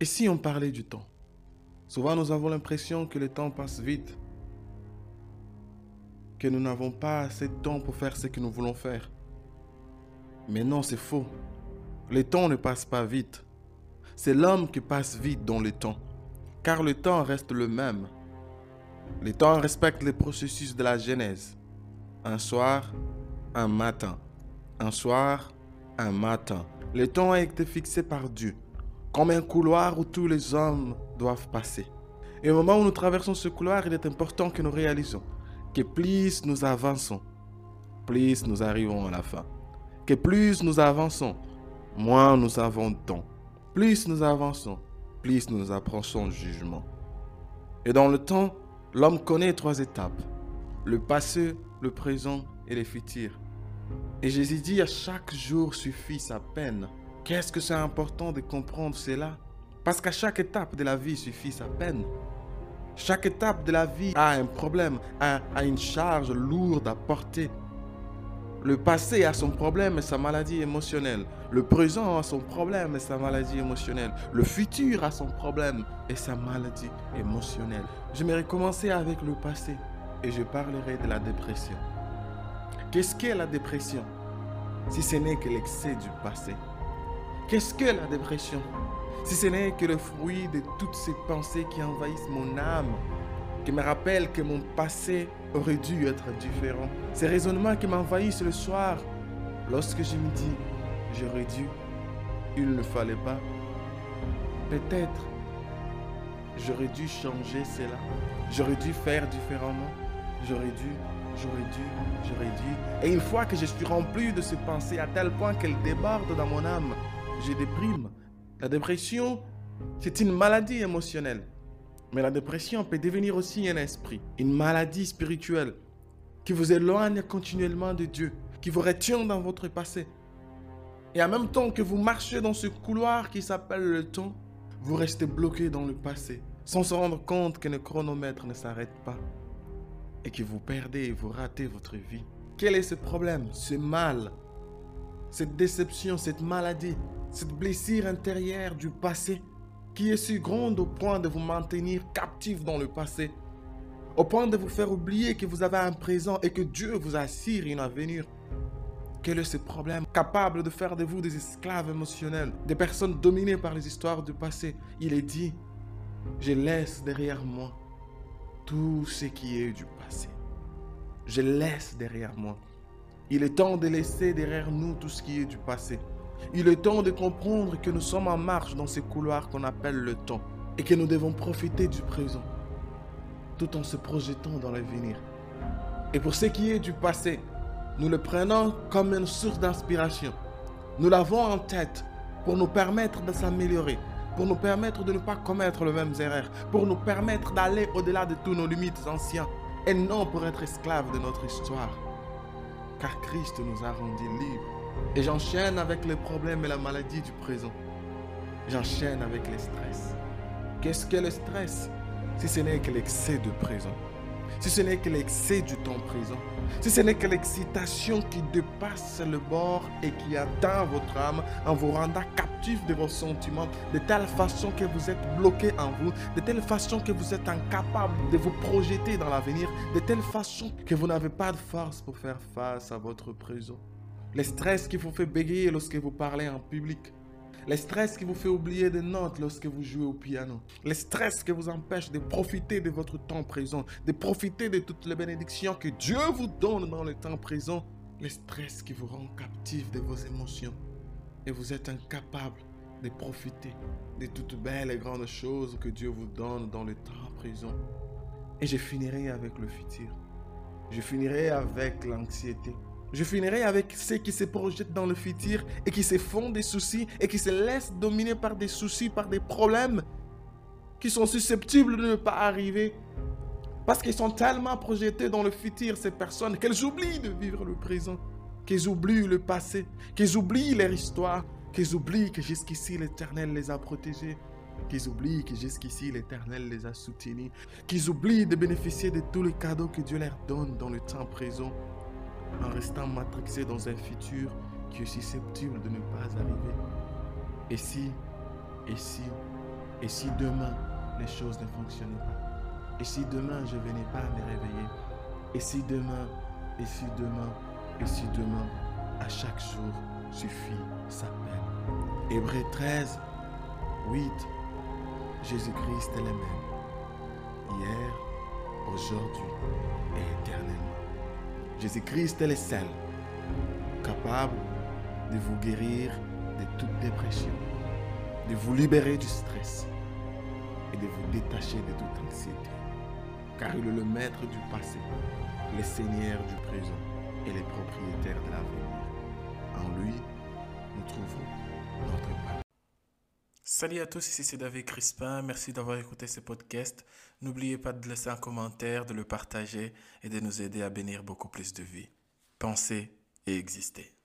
Et si on parlait du temps? Souvent nous avons l'impression que le temps passe vite, que nous n'avons pas assez de temps pour faire ce que nous voulons faire. Mais non, c'est faux. Le temps ne passe pas vite. C'est l'homme qui passe vite dans le temps, car le temps reste le même. Le temps respecte les processus de la Genèse. Un soir, un matin. Un soir, un matin. Le temps a été fixé par Dieu comme un couloir où tous les hommes doivent passer. Et au moment où nous traversons ce couloir, il est important que nous réalisons que plus nous avançons, plus nous arrivons à la fin. Que plus nous avançons, moins nous avons de temps. Plus nous avançons, plus nous approchons le jugement. Et dans le temps, l'homme connaît trois étapes. Le passé, le présent et le futur. Et Jésus dit à chaque jour suffit sa peine. Qu'est-ce que c'est important de comprendre cela? Parce qu'à chaque étape de la vie suffit sa peine. Chaque étape de la vie a un problème, a, a une charge lourde à porter. Le passé a son problème et sa maladie émotionnelle. Le présent a son problème et sa maladie émotionnelle. Le futur a son problème et sa maladie émotionnelle. J'aimerais commencer avec le passé et je parlerai de la dépression. Qu'est-ce qu'est la dépression? Si ce n'est que l'excès du passé Qu'est-ce que la dépression? Si ce n'est que le fruit de toutes ces pensées qui envahissent mon âme, qui me rappellent que mon passé aurait dû être différent. Ces raisonnements qui m'envahissent le soir, lorsque je me dis, j'aurais dû, il ne fallait pas. Peut-être, j'aurais dû changer cela. J'aurais dû faire différemment. J'aurais dû, j'aurais dû, j'aurais dû. Et une fois que je suis rempli de ces pensées à tel point qu'elles débordent dans mon âme, je déprime. La dépression, c'est une maladie émotionnelle. Mais la dépression peut devenir aussi un esprit, une maladie spirituelle qui vous éloigne continuellement de Dieu, qui vous retient dans votre passé. Et en même temps que vous marchez dans ce couloir qui s'appelle le temps, vous restez bloqué dans le passé, sans se rendre compte que le chronomètre ne s'arrête pas et que vous perdez et vous ratez votre vie. Quel est ce problème, ce mal, cette déception, cette maladie? Cette blessure intérieure du passé qui est si grande au point de vous maintenir captif dans le passé, au point de vous faire oublier que vous avez un présent et que Dieu vous assure une avenir. Quel est ce problème capable de faire de vous des esclaves émotionnels, des personnes dominées par les histoires du passé? Il est dit, je laisse derrière moi tout ce qui est du passé. Je laisse derrière moi. Il est temps de laisser derrière nous tout ce qui est du passé. Il est temps de comprendre que nous sommes en marche dans ces couloirs qu'on appelle le temps et que nous devons profiter du présent tout en se projetant dans l'avenir. Et pour ce qui est du passé, nous le prenons comme une source d'inspiration. Nous l'avons en tête pour nous permettre de s'améliorer, pour nous permettre de ne pas commettre les mêmes erreurs, pour nous permettre d'aller au-delà de tous nos limites anciennes et non pour être esclaves de notre histoire. Car Christ nous a rendus libres et j'enchaîne avec les problèmes et la maladie du présent. J'enchaîne avec le stress. Qu'est-ce que le stress? Si ce n'est que l'excès de présent. Si ce n'est que l'excès du temps présent. Si ce n'est que l'excitation qui dépasse le bord et qui atteint votre âme en vous rendant captif de vos sentiments, de telle façon que vous êtes bloqué en vous, de telle façon que vous êtes incapable de vous projeter dans l'avenir, de telle façon que vous n'avez pas de force pour faire face à votre présent. Le stress qui vous fait bégayer lorsque vous parlez en public. Le stress qui vous fait oublier des notes lorsque vous jouez au piano. Le stress qui vous empêche de profiter de votre temps présent, de profiter de toutes les bénédictions que Dieu vous donne dans le temps présent. Le stress qui vous rend captif de vos émotions. Et vous êtes incapable de profiter de toutes belles et grandes choses que Dieu vous donne dans le temps présent. Et je finirai avec le futur. Je finirai avec l'anxiété. Je finirai avec ceux qui se projettent dans le futur et qui se font des soucis et qui se laissent dominer par des soucis, par des problèmes qui sont susceptibles de ne pas arriver. Parce qu'ils sont tellement projetés dans le futur, ces personnes, qu'elles oublient de vivre le présent, qu'elles oublient le passé, qu'elles oublient leur histoire, qu'elles oublient que jusqu'ici l'Éternel les a protégés, qu'ils oublient que jusqu'ici l'Éternel les a soutenus, qu'ils oublient de bénéficier de tous les cadeaux que Dieu leur donne dans le temps présent en restant matrixé dans un futur qui est susceptible de ne pas arriver. Et si, et si, Et si demain, les choses ne fonctionnaient pas? Et si demain, je venais pas me réveiller? Et si demain, et si demain, et si demain, à chaque jour suffit sa peine? Hébreu 13, 8. Jésus-Christ est le même. Hier, aujourd'hui et éternellement. Jésus-Christ est le seul capable de vous guérir de toute dépression, de vous libérer du stress et de vous détacher de toute anxiété. Car il est le maître du passé, le seigneur du présent et le propriétaire de l'avenir. En lui, nous trouvons notre paix. Salut à tous, ici c'est David Crispin. Merci d'avoir écouté ce podcast. N'oubliez pas de laisser un commentaire, de le partager et de nous aider à bénir beaucoup plus de vies. Pensez et existez.